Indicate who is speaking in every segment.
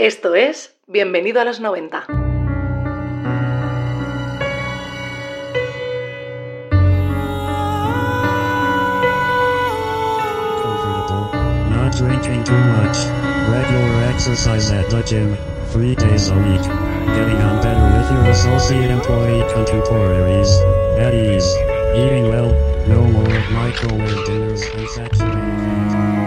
Speaker 1: Esto es Bienvenido a los 90.
Speaker 2: comfortable, not drinking too much, regular exercise at the gym, three days a week, getting on better with your associate employee contemporaries, at ease, eating well, no more microwave dinners and saturated.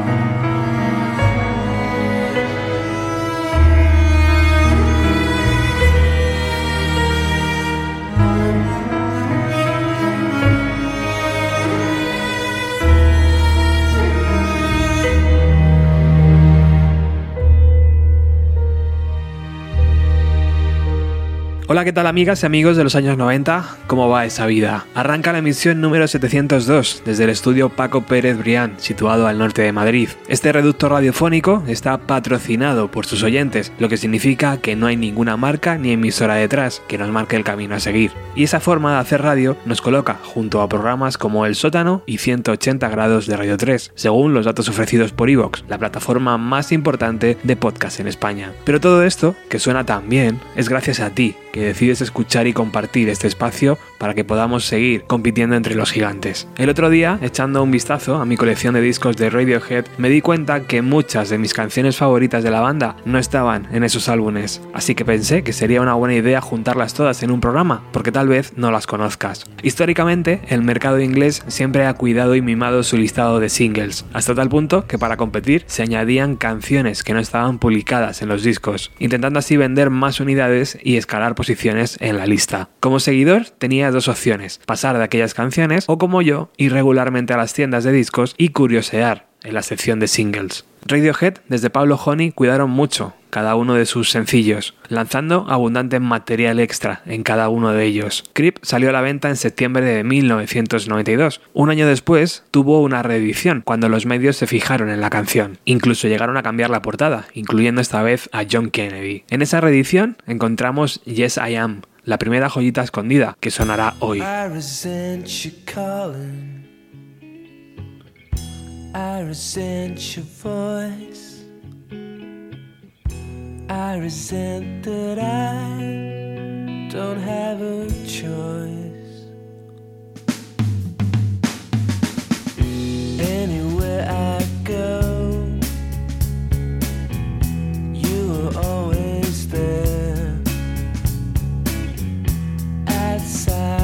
Speaker 3: Hola, ¿qué tal amigas y amigos de los años 90? ¿Cómo va esa vida? Arranca la emisión número 702 desde el estudio Paco Pérez Brián, situado al norte de Madrid. Este reducto radiofónico está patrocinado por sus oyentes, lo que significa que no hay ninguna marca ni emisora detrás que nos marque el camino a seguir. Y esa forma de hacer radio nos coloca junto a programas como El Sótano y 180 grados de Radio 3, según los datos ofrecidos por Evox, la plataforma más importante de podcast en España. Pero todo esto, que suena tan bien, es gracias a ti, que decides escuchar y compartir este espacio para que podamos seguir compitiendo entre los gigantes. El otro día, echando un vistazo a mi colección de discos de Radiohead, me di cuenta que muchas de mis canciones favoritas de la banda no estaban en esos álbumes, así que pensé que sería una buena idea juntarlas todas en un programa, porque tal vez no las conozcas. Históricamente, el mercado inglés siempre ha cuidado y mimado su listado de singles, hasta tal punto que para competir se añadían canciones que no estaban publicadas en los discos, intentando así vender más unidades y escalar posiciones en la lista. Como seguidor tenía dos opciones, pasar de aquellas canciones o como yo, ir regularmente a las tiendas de discos y curiosear en la sección de singles. Radiohead desde Pablo Honey cuidaron mucho cada uno de sus sencillos, lanzando abundante material extra en cada uno de ellos. Creep salió a la venta en septiembre de 1992. Un año después tuvo una reedición cuando los medios se fijaron en la canción. Incluso llegaron a cambiar la portada, incluyendo esta vez a John Kennedy. En esa reedición encontramos Yes I Am, la primera joyita escondida que sonará hoy.
Speaker 4: I resent that I don't have a choice. Anywhere I go, you are always there. Outside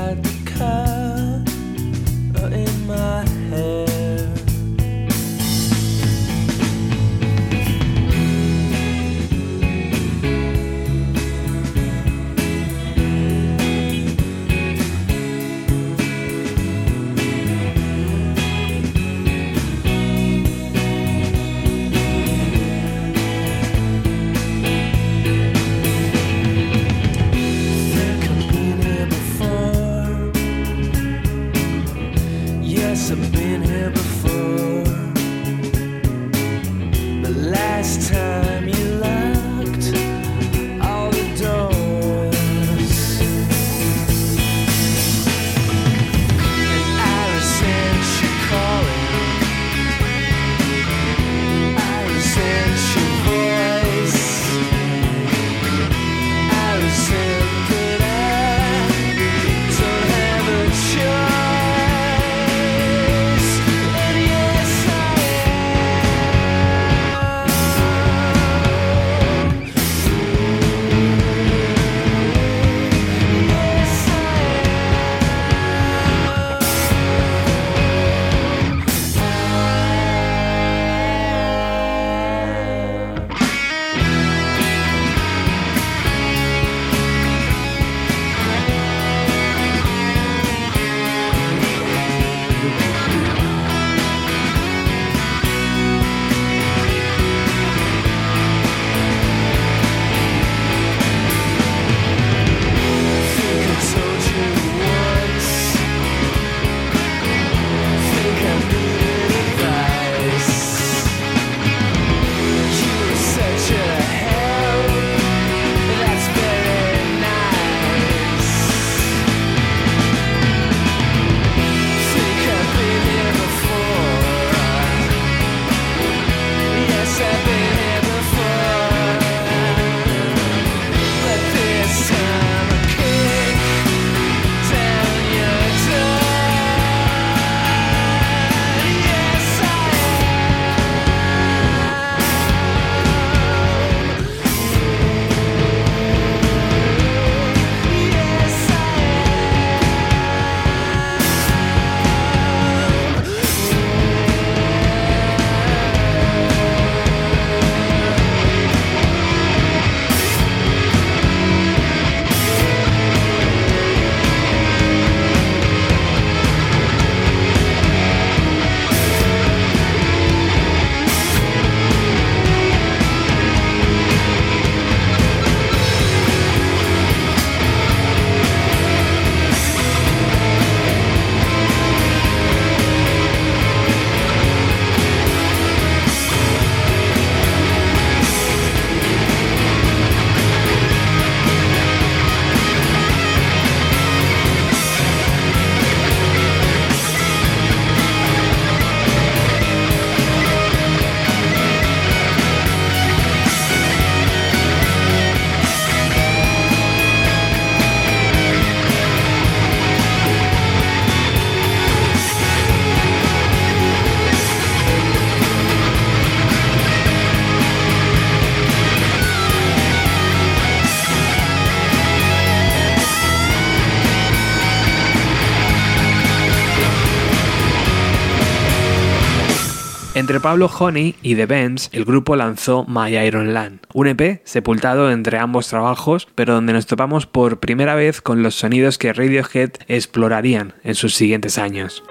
Speaker 4: Entre Pablo Honey y The Bends, el grupo lanzó My Iron Land, un EP sepultado entre ambos trabajos, pero donde nos topamos por primera vez con los sonidos que Radiohead explorarían en sus siguientes años.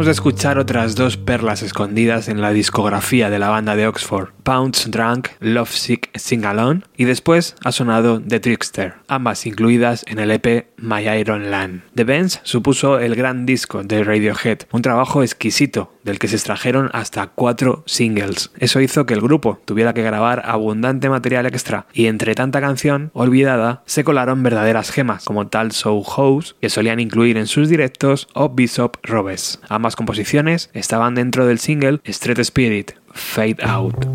Speaker 3: Acabamos de escuchar otras dos perlas escondidas en la discografía de la banda de Oxford, Pounds Drunk, Love Sick Sing Alone, y después ha sonado The Trickster, ambas incluidas en el EP My Iron Land. The Benz supuso el gran disco de Radiohead, un trabajo exquisito del que se extrajeron hasta cuatro singles. Eso hizo que el grupo tuviera que grabar abundante material extra y entre tanta canción olvidada se colaron verdaderas gemas como tal Soul House que solían incluir en sus directos o Bishop Robes. Ambas composiciones estaban dentro del single Street Spirit, Fade Out.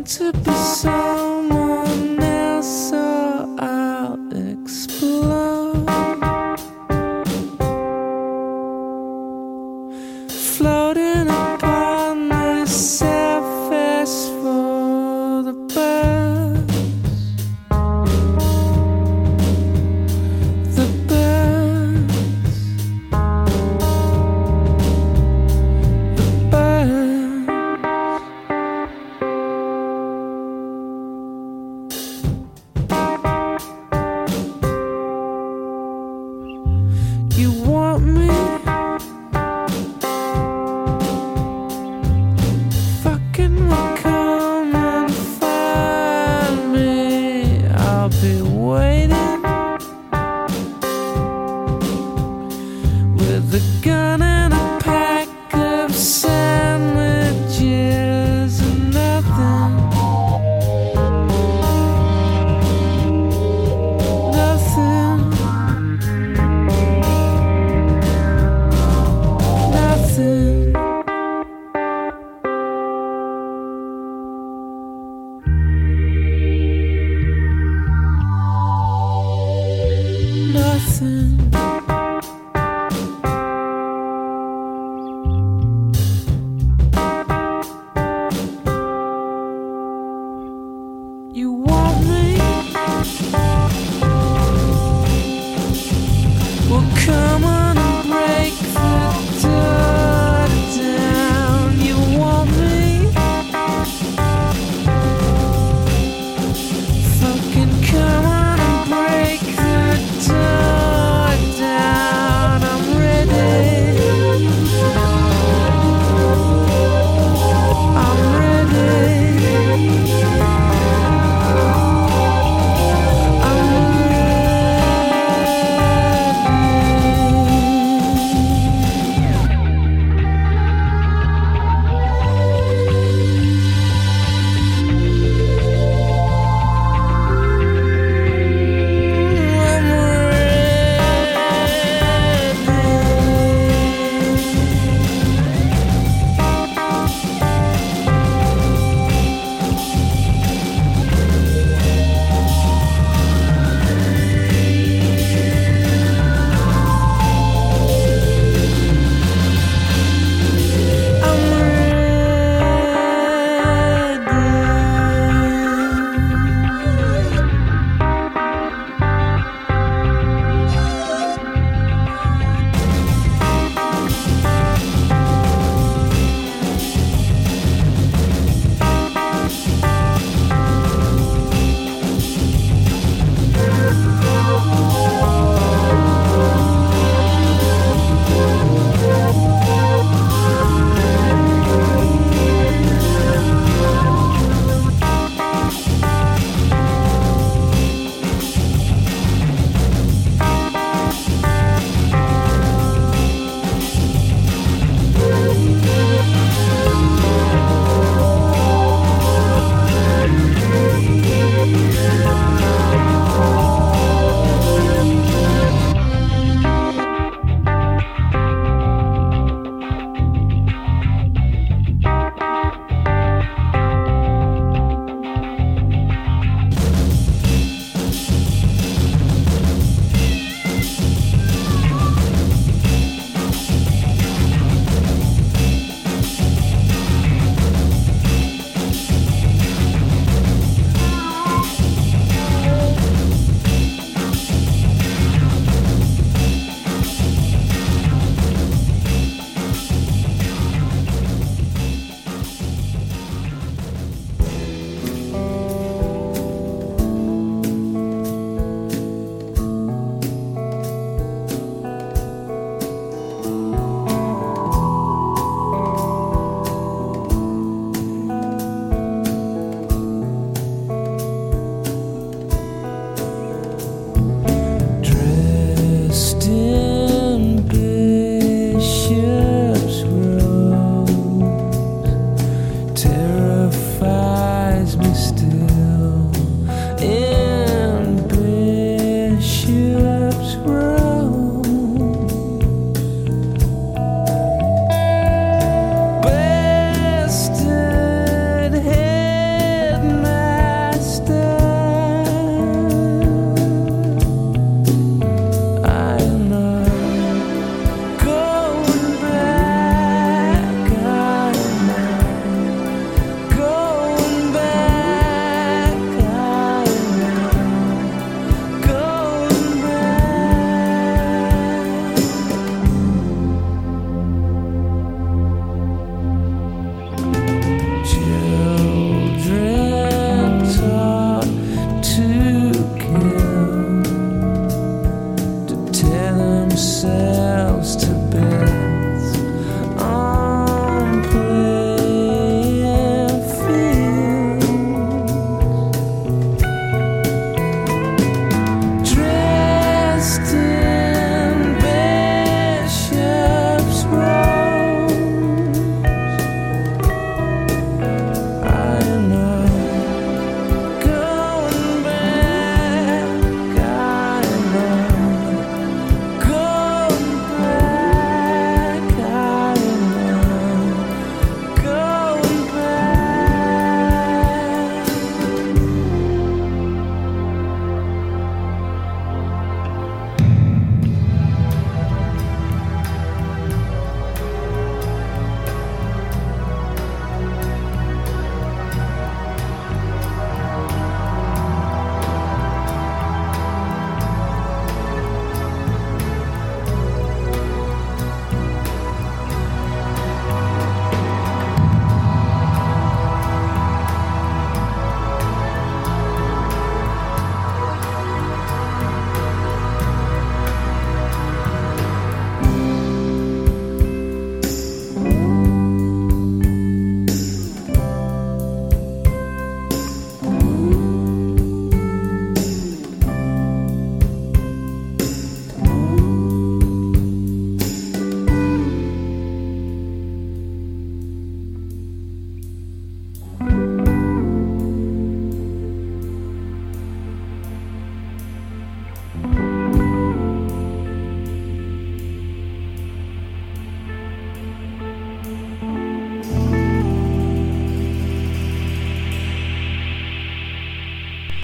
Speaker 4: Want to be someone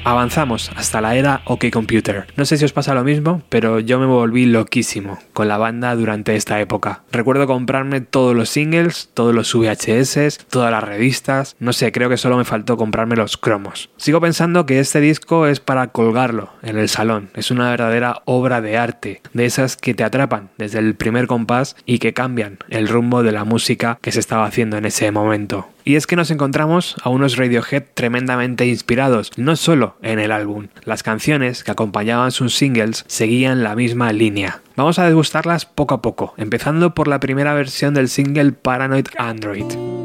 Speaker 3: Avanzamos hasta la era OK Computer. No sé si os pasa lo mismo, pero yo me volví loquísimo con la banda durante esta época. Recuerdo comprarme todos los singles, todos los VHS, todas las revistas, no sé, creo que solo me faltó comprarme los cromos. Sigo pensando que este disco es para colgarlo en el salón, es una verdadera obra de arte, de esas que te atrapan desde el primer compás y que cambian el rumbo de la música que se estaba haciendo en ese momento. Y es que nos encontramos a unos Radiohead tremendamente inspirados, no solo en el álbum. Las canciones que acompañaban sus singles seguían la misma línea. Vamos a degustarlas poco a poco, empezando por la primera versión del single Paranoid Android.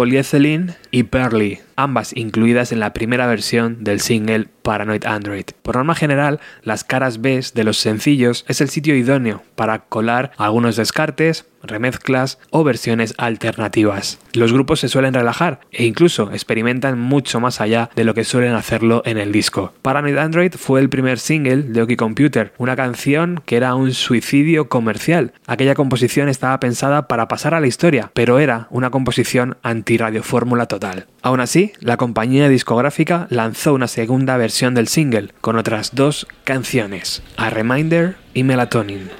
Speaker 4: Polyethylene y Pearly, ambas incluidas en la primera versión del single Paranoid Android. Por norma general, las caras B de los sencillos es el sitio idóneo para colar algunos descartes, remezclas o versiones alternativas. Los grupos se suelen relajar e incluso experimentan mucho más allá de lo que suelen hacerlo en el disco. Paranoid Android fue el primer single de Oki Computer, una canción que era un suicidio comercial. Aquella composición estaba pensada para pasar a la historia, pero era una composición anti-radiofórmula total. Aún así, la compañía discográfica lanzó una segunda versión del single con otras dos canciones, A Reminder y Melatonin.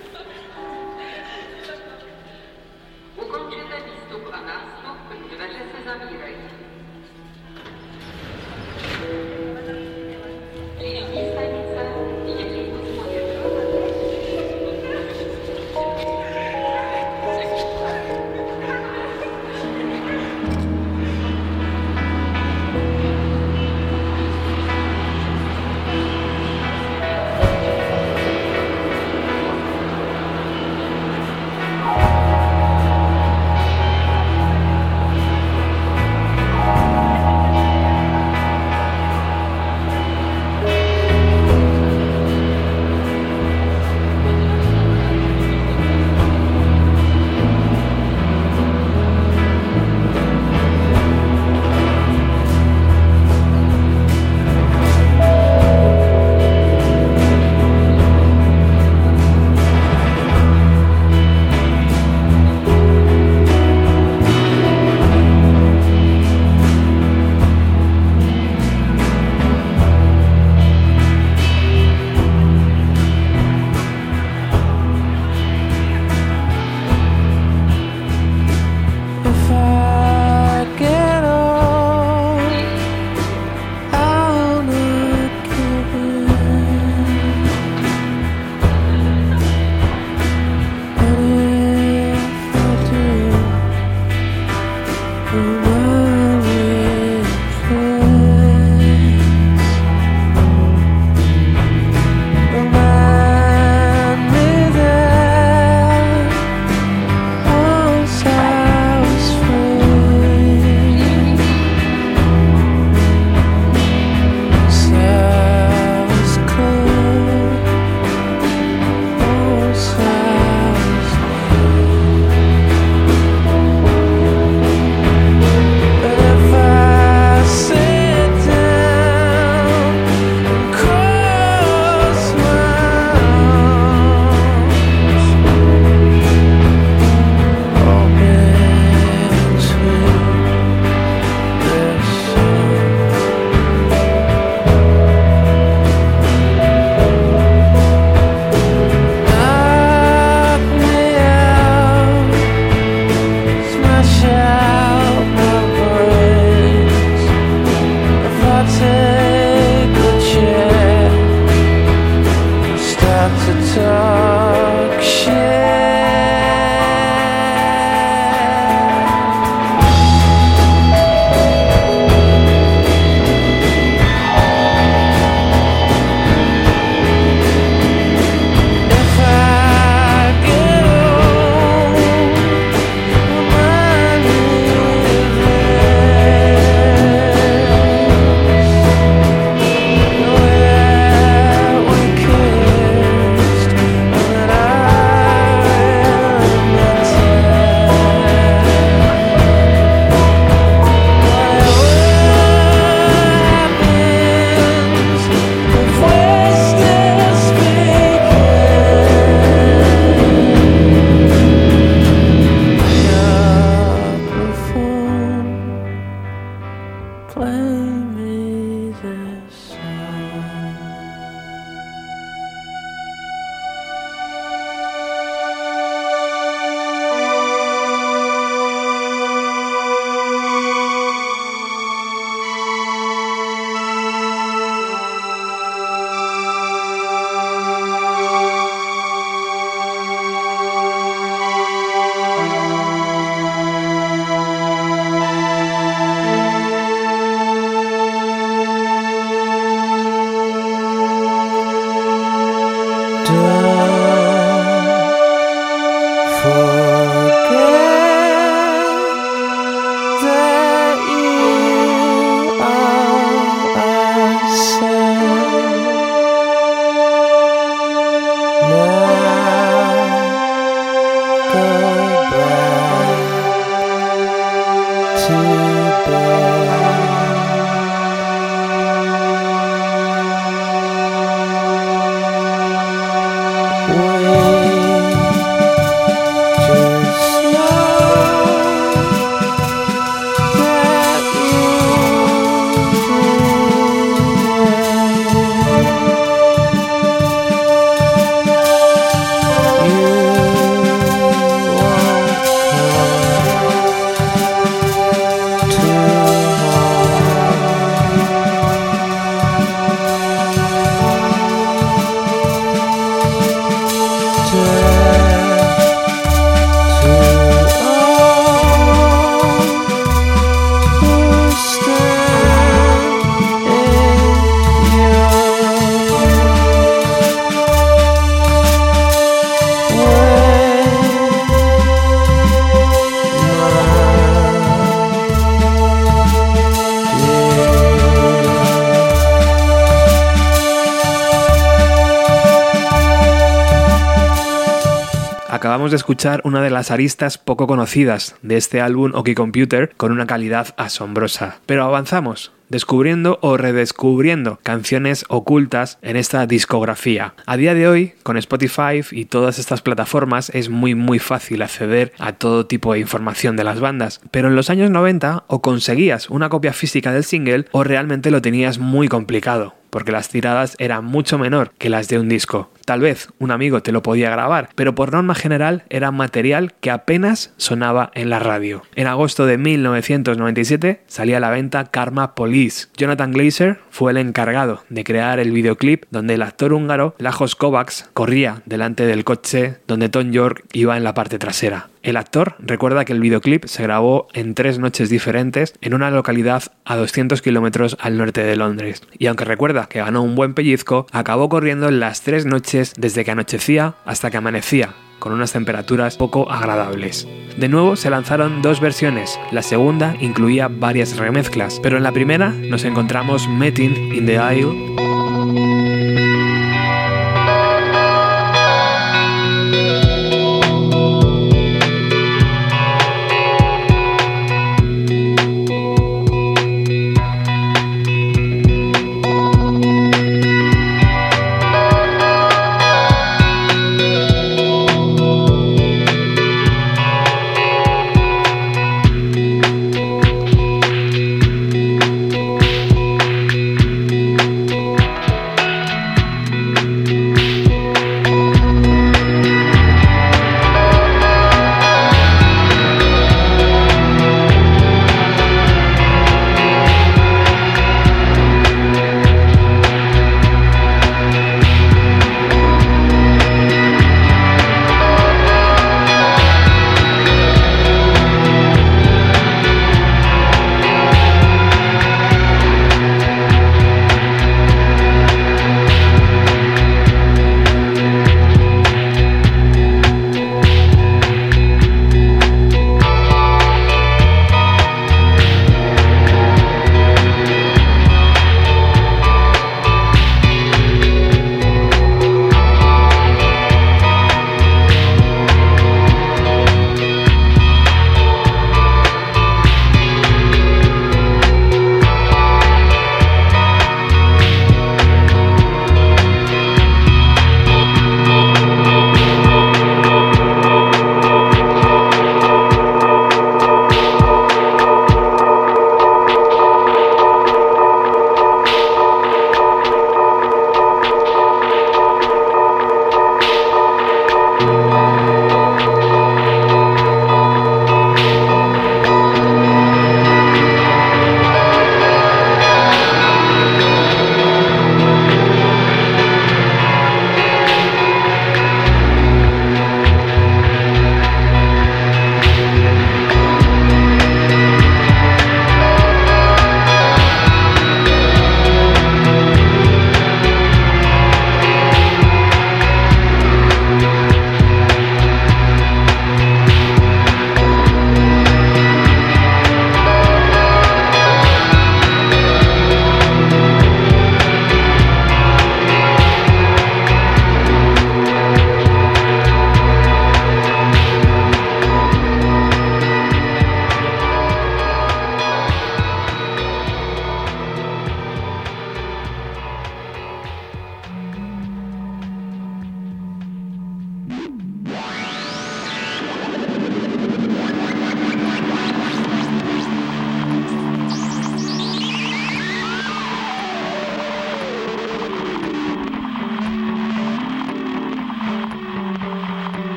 Speaker 3: De escuchar una de las aristas poco conocidas de este álbum OK Computer con una calidad asombrosa. Pero avanzamos, descubriendo o redescubriendo canciones ocultas en esta discografía. A día de hoy, con Spotify y todas estas plataformas, es muy muy fácil acceder a todo tipo de información de las bandas, pero en los años 90 o conseguías una copia física del single o realmente lo tenías muy complicado porque las tiradas eran mucho menor que las de un disco. Tal vez un amigo te lo podía grabar, pero por norma general era material que apenas sonaba en la radio. En agosto de 1997 salía a la venta Karma Police. Jonathan Glazer fue el encargado de crear el videoclip donde el actor húngaro Lajos Kovacs corría delante del coche donde Tom York iba en la parte trasera. El actor recuerda que el videoclip se grabó en tres noches diferentes en una localidad a 200 kilómetros al norte de Londres. Y aunque recuerda que ganó un buen pellizco, acabó corriendo en las tres noches desde que anochecía hasta que amanecía, con unas temperaturas poco agradables. De nuevo se lanzaron dos versiones, la segunda incluía varias remezclas, pero en la primera nos encontramos Meeting in the Isle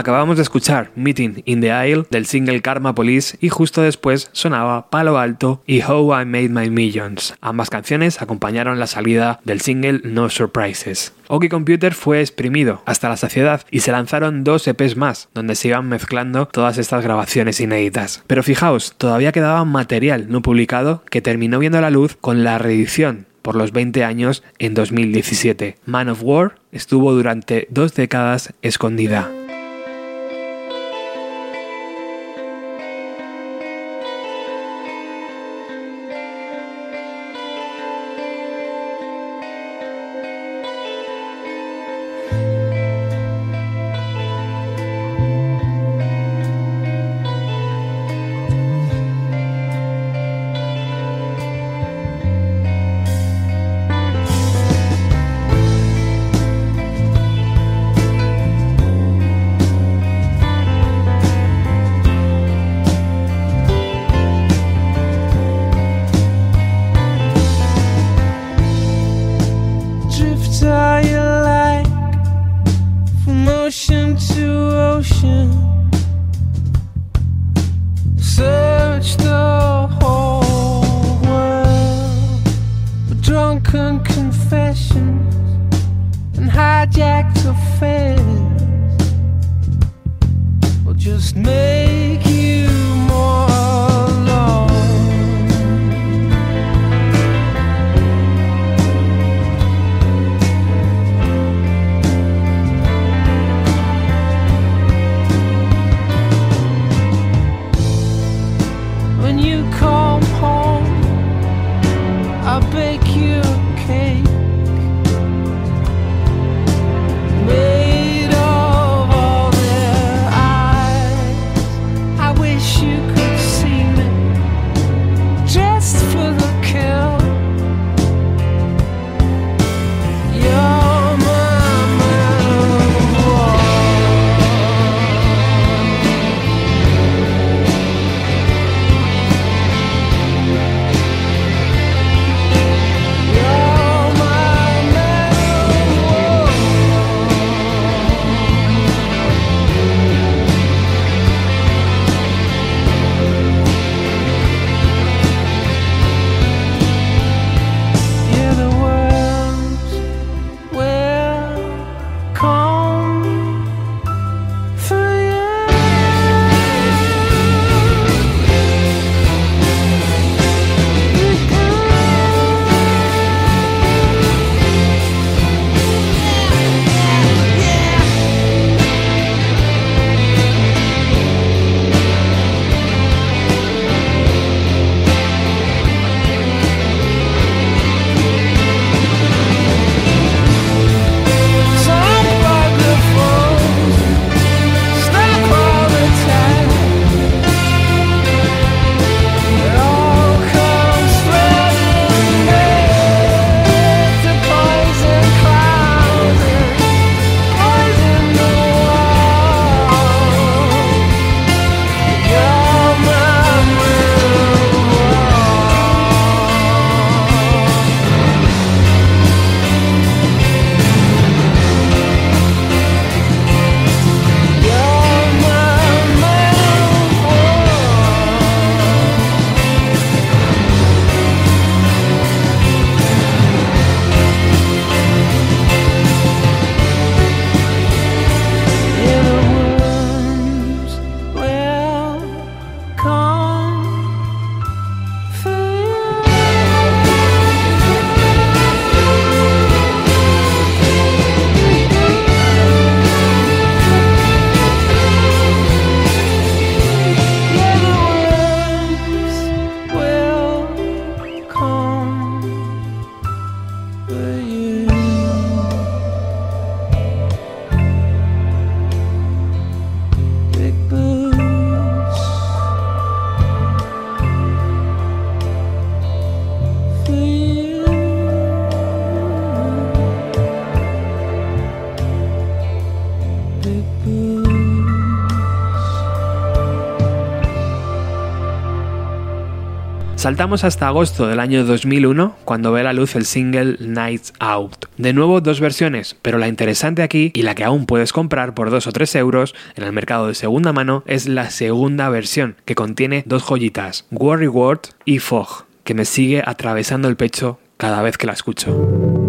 Speaker 4: Acabamos de escuchar Meeting in the Isle del single Karma Police y justo después sonaba Palo Alto y How I Made My Millions. Ambas canciones acompañaron la salida del single No Surprises. Oki Computer fue exprimido hasta la saciedad y se lanzaron dos EPs más, donde se iban mezclando todas estas grabaciones inéditas. Pero fijaos, todavía quedaba material no publicado que terminó viendo la luz con la reedición por los 20 años en 2017. Man of War estuvo durante dos décadas escondida.
Speaker 3: Saltamos hasta agosto del año 2001, cuando ve la luz el single Nights Out. De nuevo dos versiones, pero la interesante aquí, y la que aún puedes comprar por 2 o 3 euros en el mercado de segunda mano, es la segunda versión, que contiene dos joyitas, Worry Word y Fog, que me sigue atravesando el pecho cada vez que la escucho.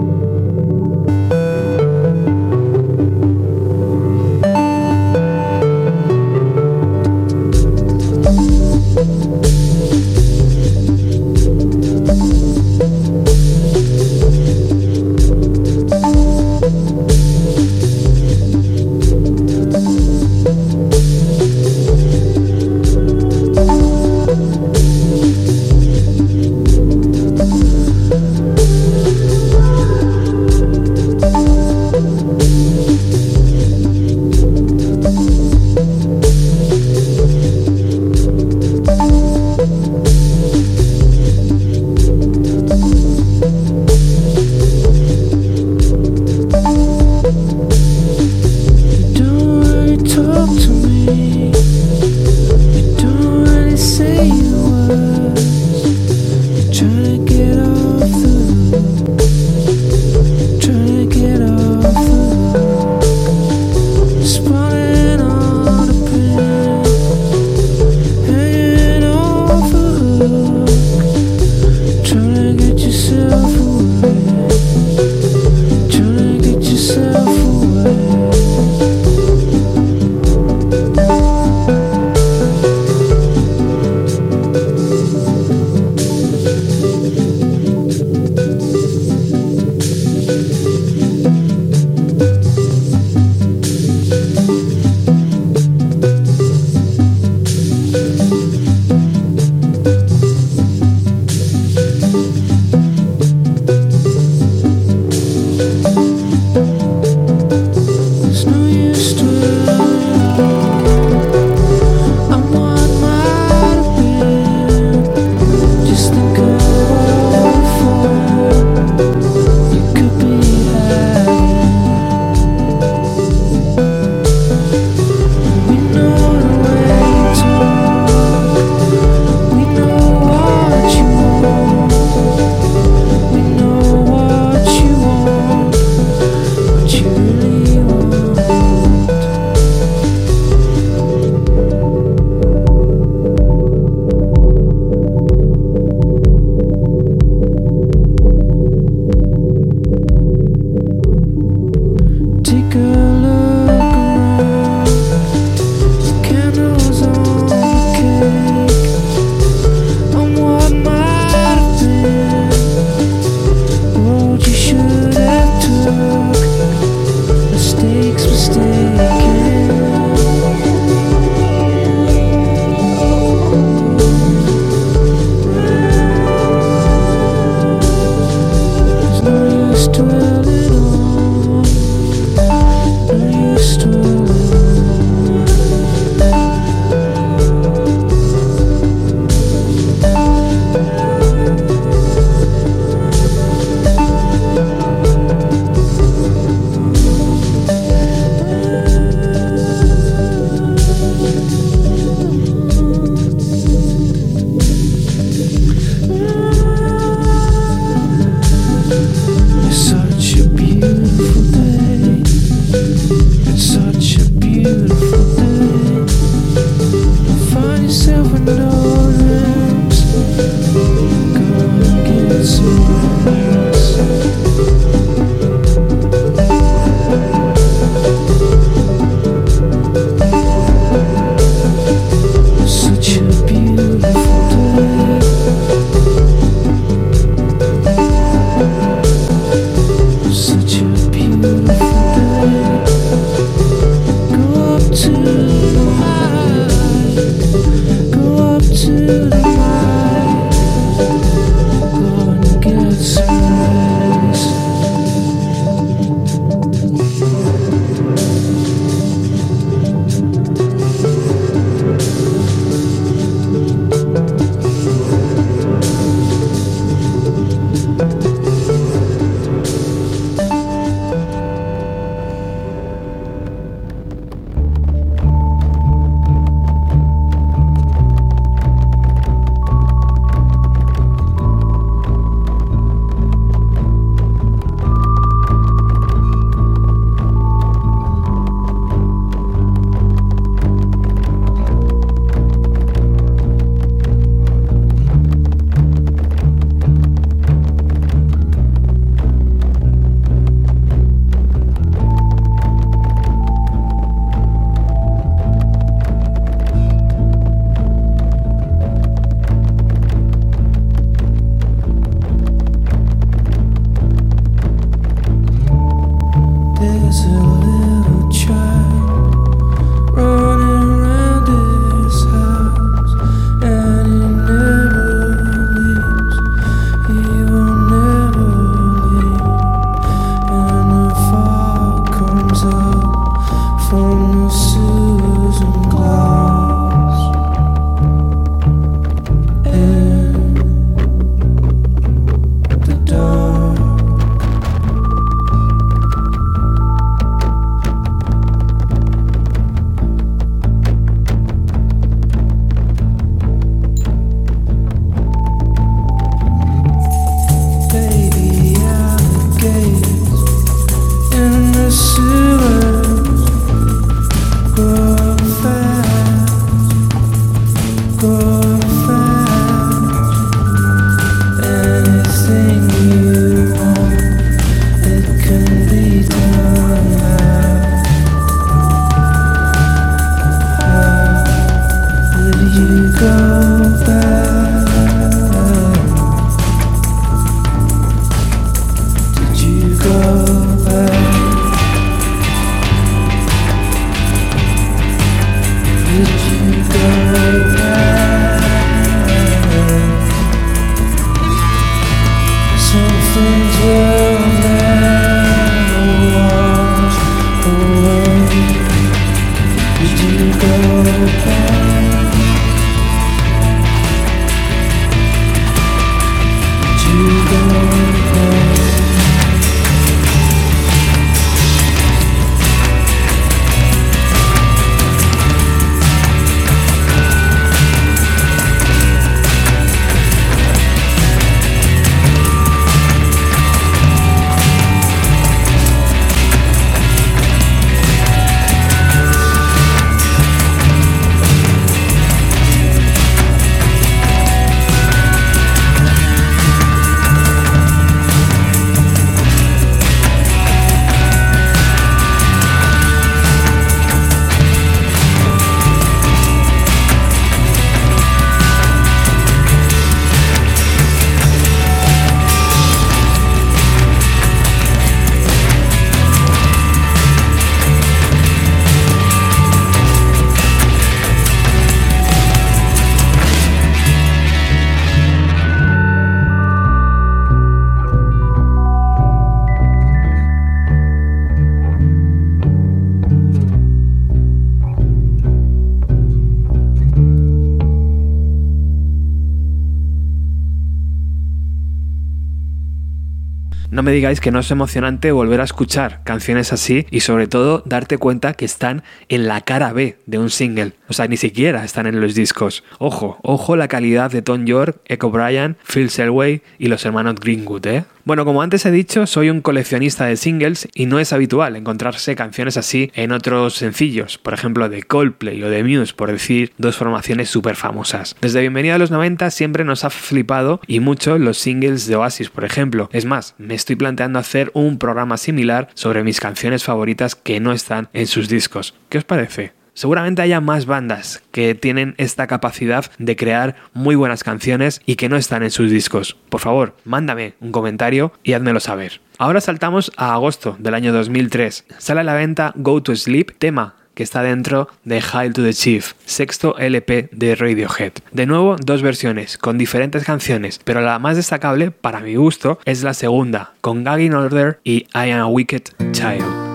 Speaker 3: Me digáis que no es emocionante volver a escuchar canciones así y sobre todo darte cuenta que están en la cara B de un single. O sea, ni siquiera están en los discos. Ojo, ojo la calidad de Tom York, Echo Bryan, Phil Selway y los hermanos Greenwood, ¿eh? Bueno, como antes he dicho, soy un coleccionista de singles y no es habitual encontrarse canciones así en otros sencillos, por ejemplo de Coldplay o de Muse, por decir dos formaciones súper famosas. Desde Bienvenida a los 90 siempre nos ha flipado y mucho los singles de Oasis, por ejemplo. Es más, me estoy planteando hacer un programa similar sobre mis canciones favoritas que no están en sus discos. ¿Qué os parece? Seguramente haya más bandas que tienen esta capacidad de crear muy buenas canciones y que no están en sus discos. Por favor, mándame un comentario y házmelo saber. Ahora saltamos a agosto del año 2003. Sale a la venta Go to Sleep, tema que está dentro de Hail to the Chief, sexto LP de Radiohead. De nuevo, dos versiones, con diferentes canciones, pero la más destacable, para mi gusto, es la segunda, con Gagging Order y I Am a Wicked Child.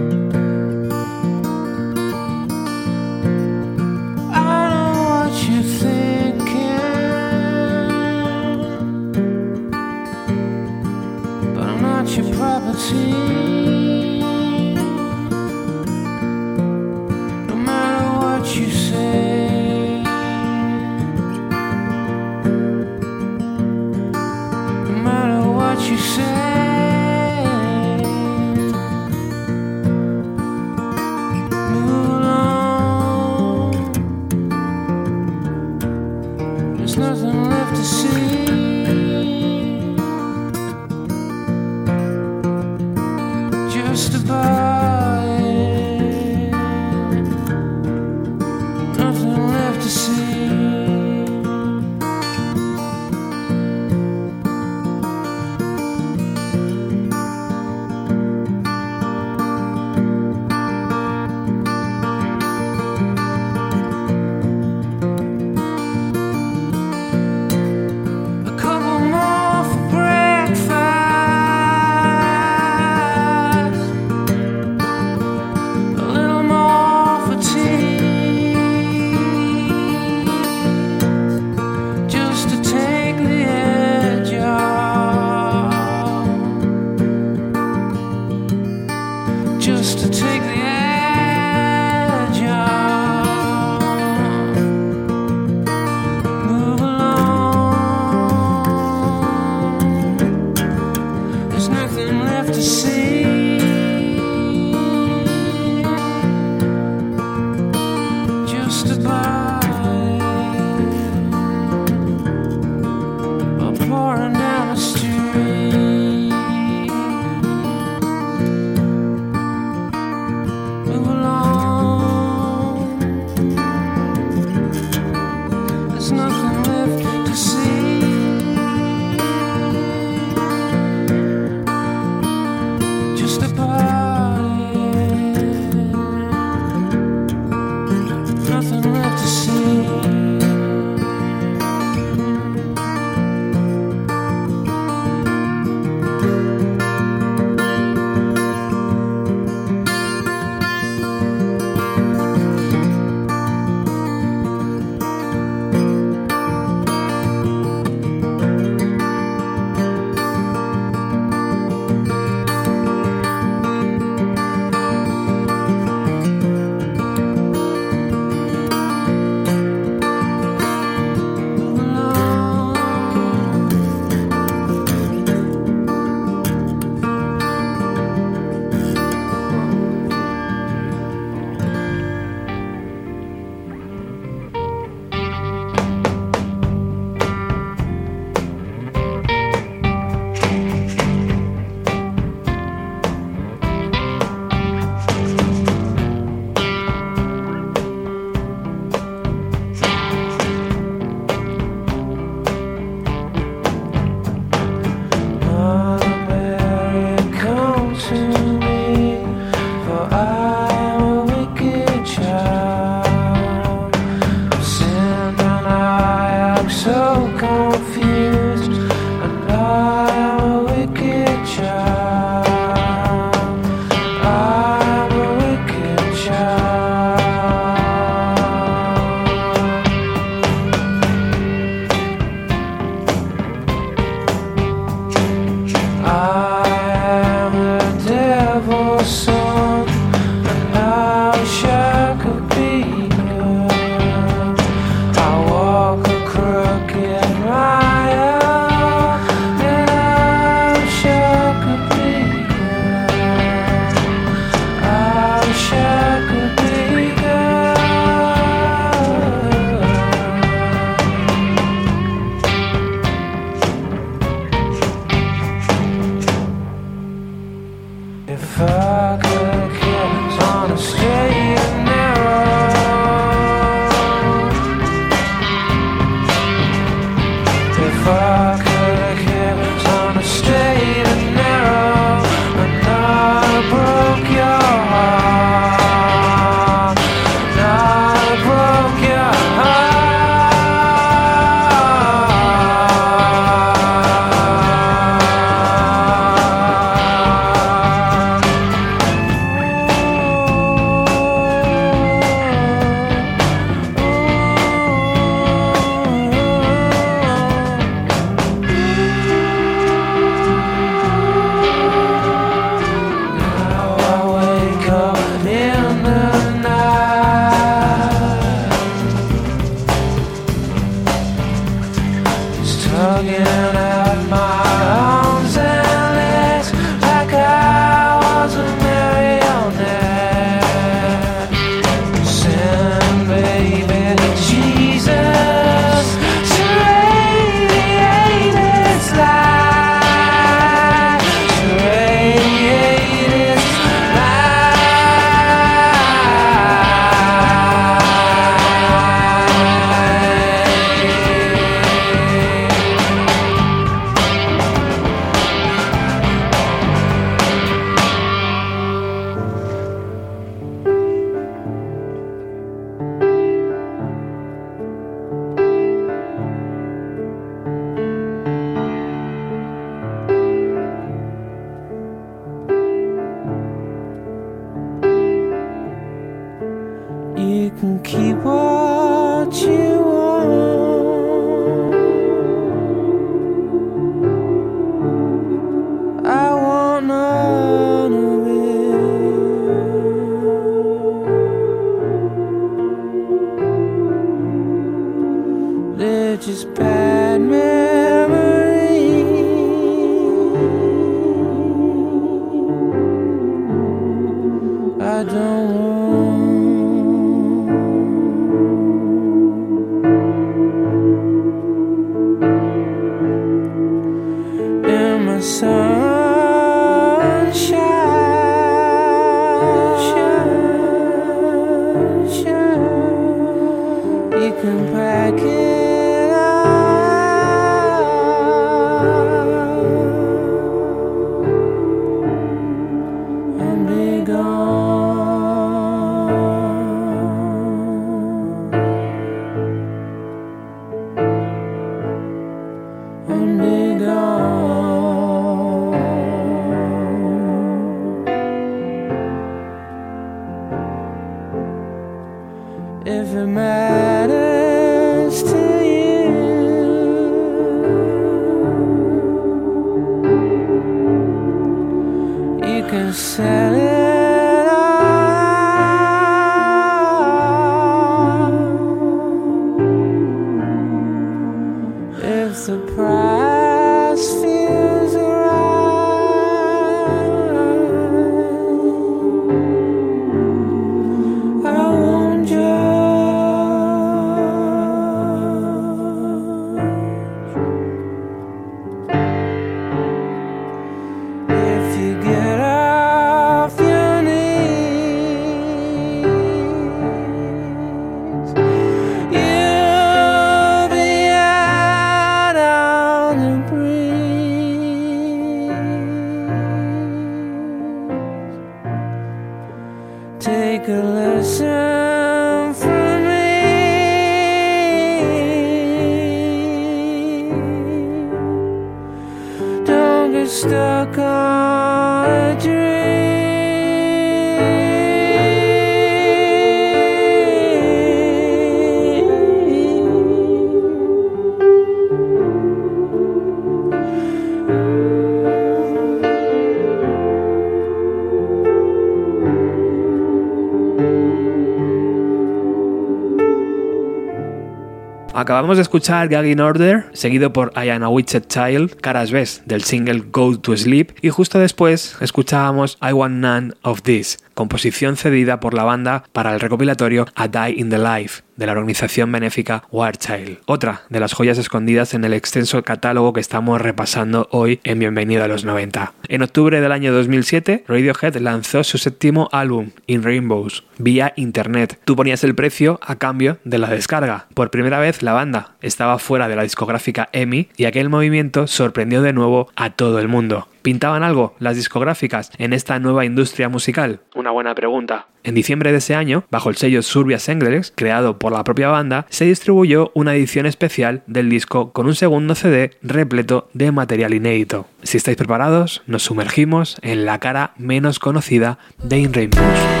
Speaker 3: Acabamos de escuchar Gagging Order, seguido por I Am a Witched Child, caras B del single Go to Sleep, y justo después escuchábamos I Want None of This, composición cedida por la banda para el recopilatorio A Die in the Life de la organización benéfica War Child, otra de las joyas escondidas en el extenso catálogo que estamos repasando hoy en Bienvenido a los 90. En octubre del año 2007, Radiohead lanzó su séptimo álbum, In Rainbows, vía internet. Tú ponías el precio a cambio de la descarga. Por primera vez la banda estaba fuera de la discográfica EMI y aquel movimiento sorprendió de nuevo a todo el mundo. ¿Pintaban algo las discográficas en esta nueva industria musical? Una buena pregunta. En diciembre de ese año, bajo el sello Surbia Senglex, creado por la propia banda, se distribuyó una edición especial del disco con un segundo CD repleto de material inédito. Si estáis preparados, nos sumergimos en la cara menos conocida de In Rainbows.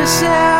Speaker 4: Yourself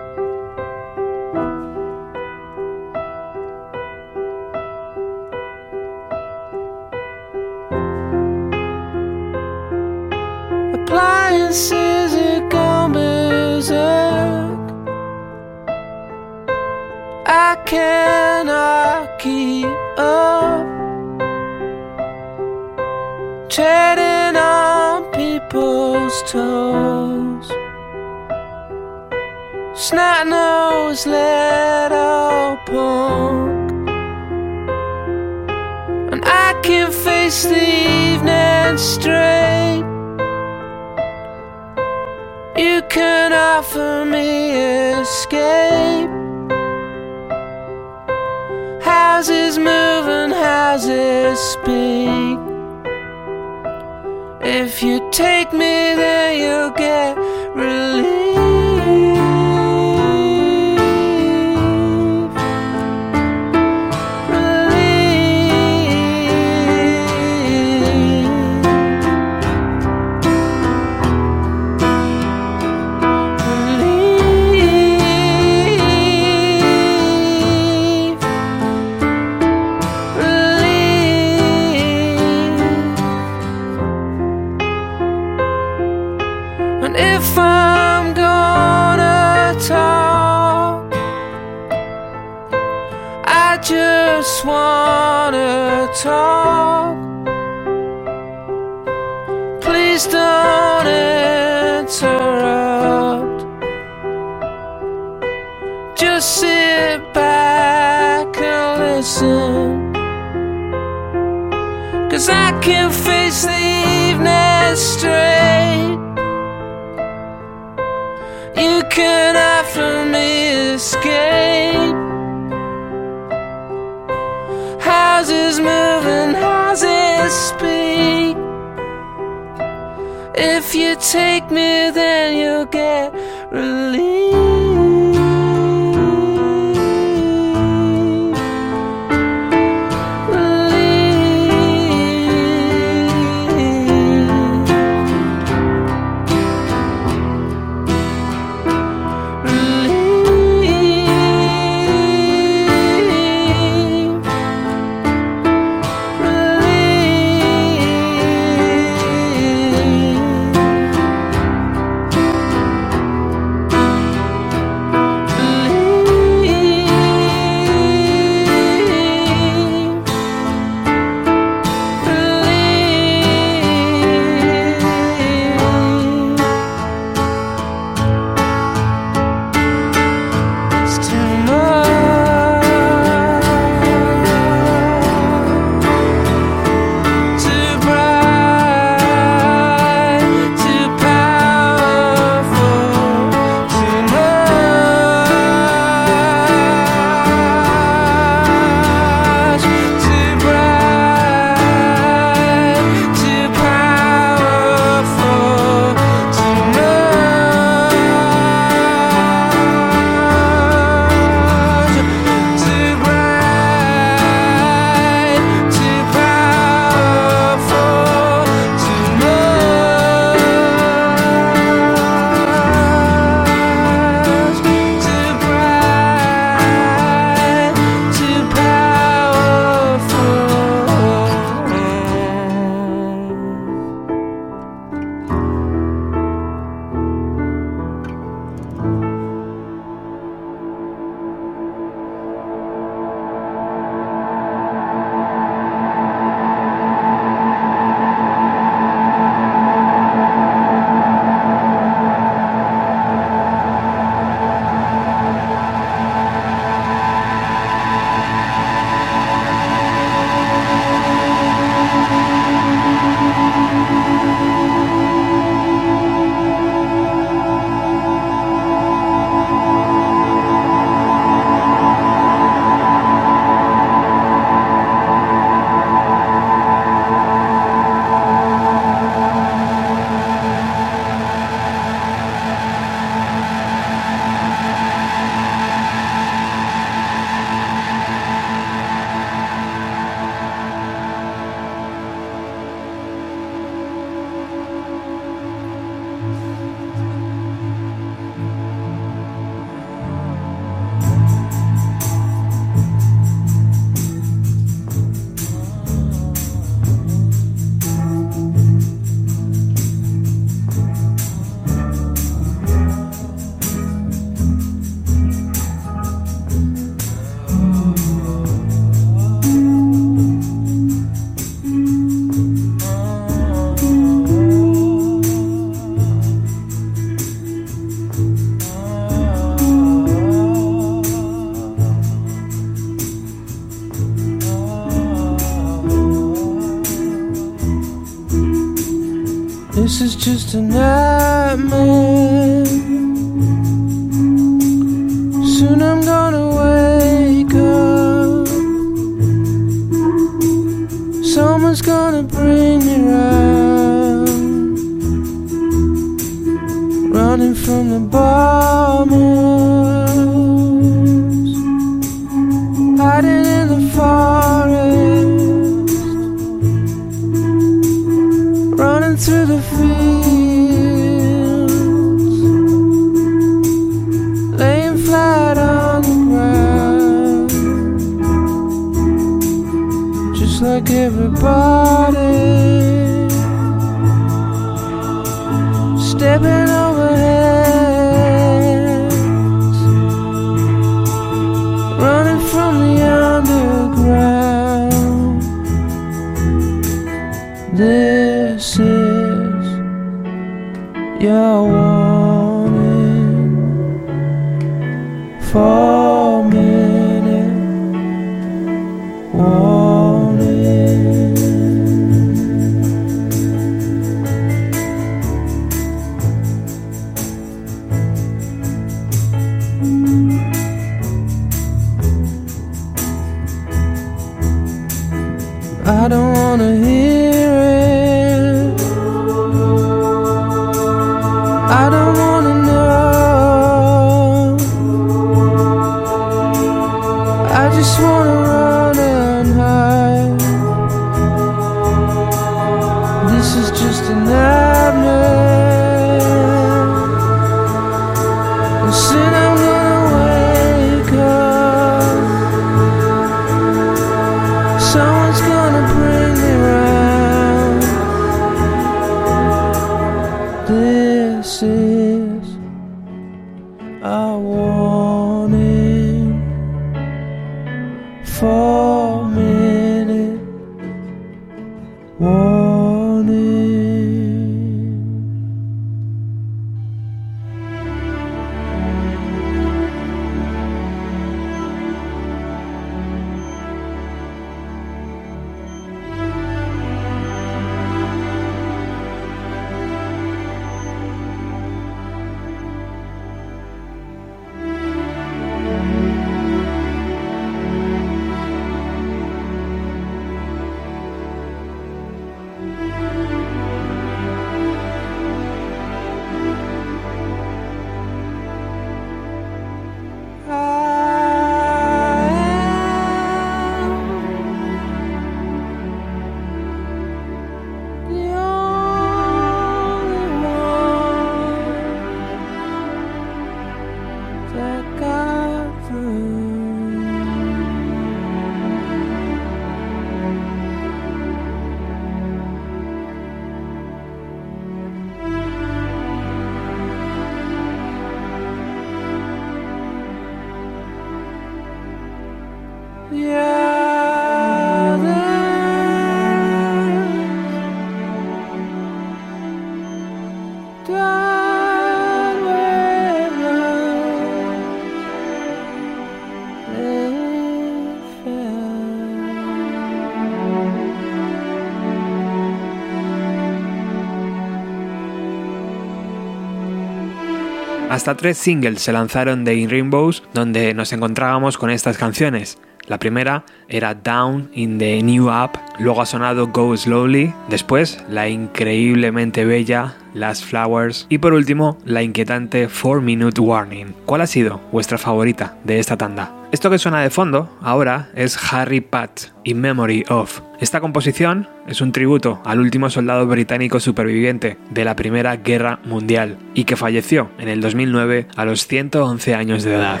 Speaker 3: Hasta tres singles se lanzaron de In Rainbows donde nos encontrábamos con estas canciones. La primera era Down in the New App, luego ha sonado Go Slowly, después la increíblemente bella Last Flowers y por último la inquietante 4 Minute Warning. ¿Cuál ha sido vuestra favorita de esta tanda? Esto que suena de fondo ahora es Harry Pat in Memory of. Esta composición es un tributo al último soldado británico superviviente de la Primera Guerra Mundial y que falleció en el 2009 a los 111 años de edad.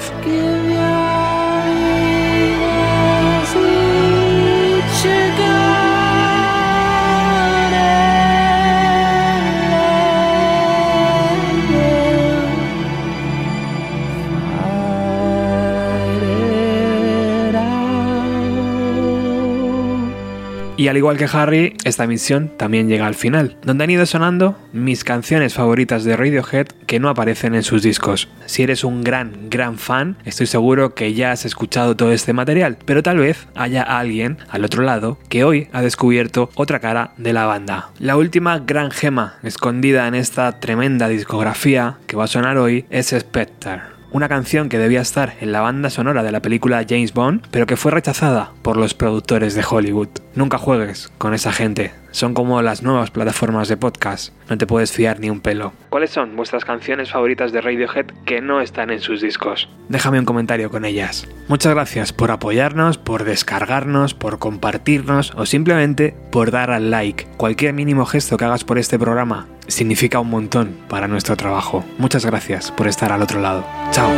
Speaker 3: Y al igual que Harry, esta misión también llega al final, donde han ido sonando mis canciones favoritas de Radiohead que no aparecen en sus discos. Si eres un gran, gran fan, estoy seguro que ya has escuchado todo este material, pero tal vez haya alguien al otro lado que hoy ha descubierto otra cara de la banda. La última gran gema escondida en esta tremenda discografía que va a sonar hoy es Spectre una canción que debía estar en la banda sonora de la película James Bond, pero que fue rechazada por los productores de Hollywood. Nunca juegues con esa gente. Son como las nuevas plataformas de podcast. No te puedes fiar ni un pelo. ¿Cuáles son vuestras canciones favoritas de Radiohead que no están en sus discos? Déjame un comentario con ellas. Muchas gracias por apoyarnos, por descargarnos, por compartirnos o simplemente por dar al like. Cualquier mínimo gesto que hagas por este programa significa un montón para nuestro trabajo. Muchas gracias por estar al otro lado. Chao.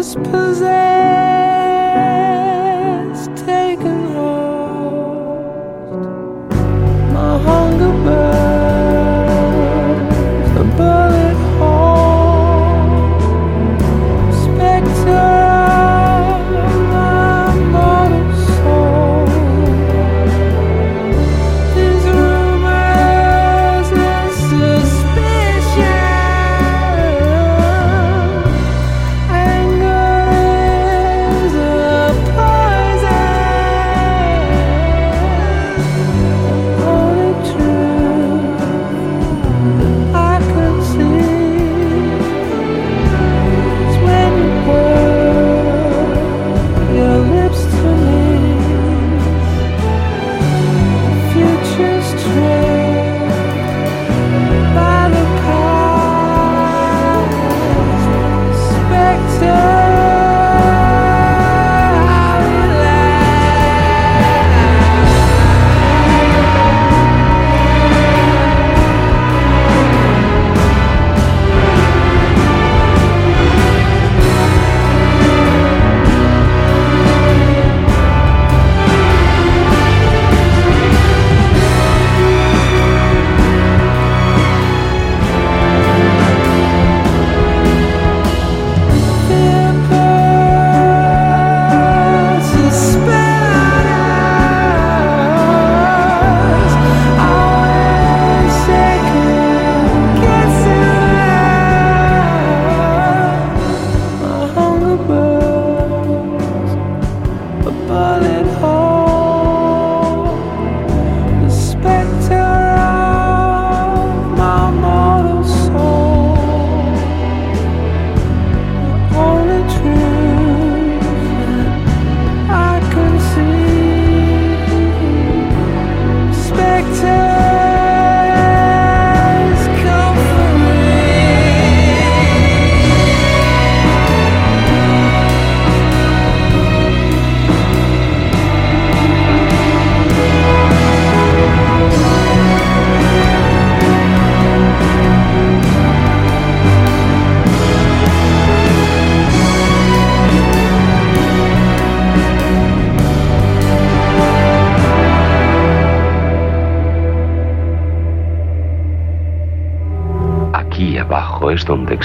Speaker 5: was possessed.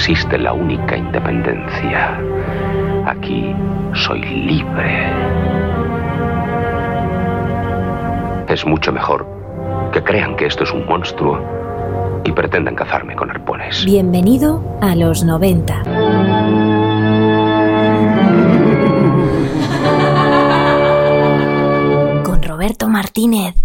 Speaker 5: Existe la única independencia. Aquí soy libre. Es mucho mejor que crean que esto es un monstruo y pretendan cazarme con arpones.
Speaker 6: Bienvenido a los 90. Con Roberto Martínez.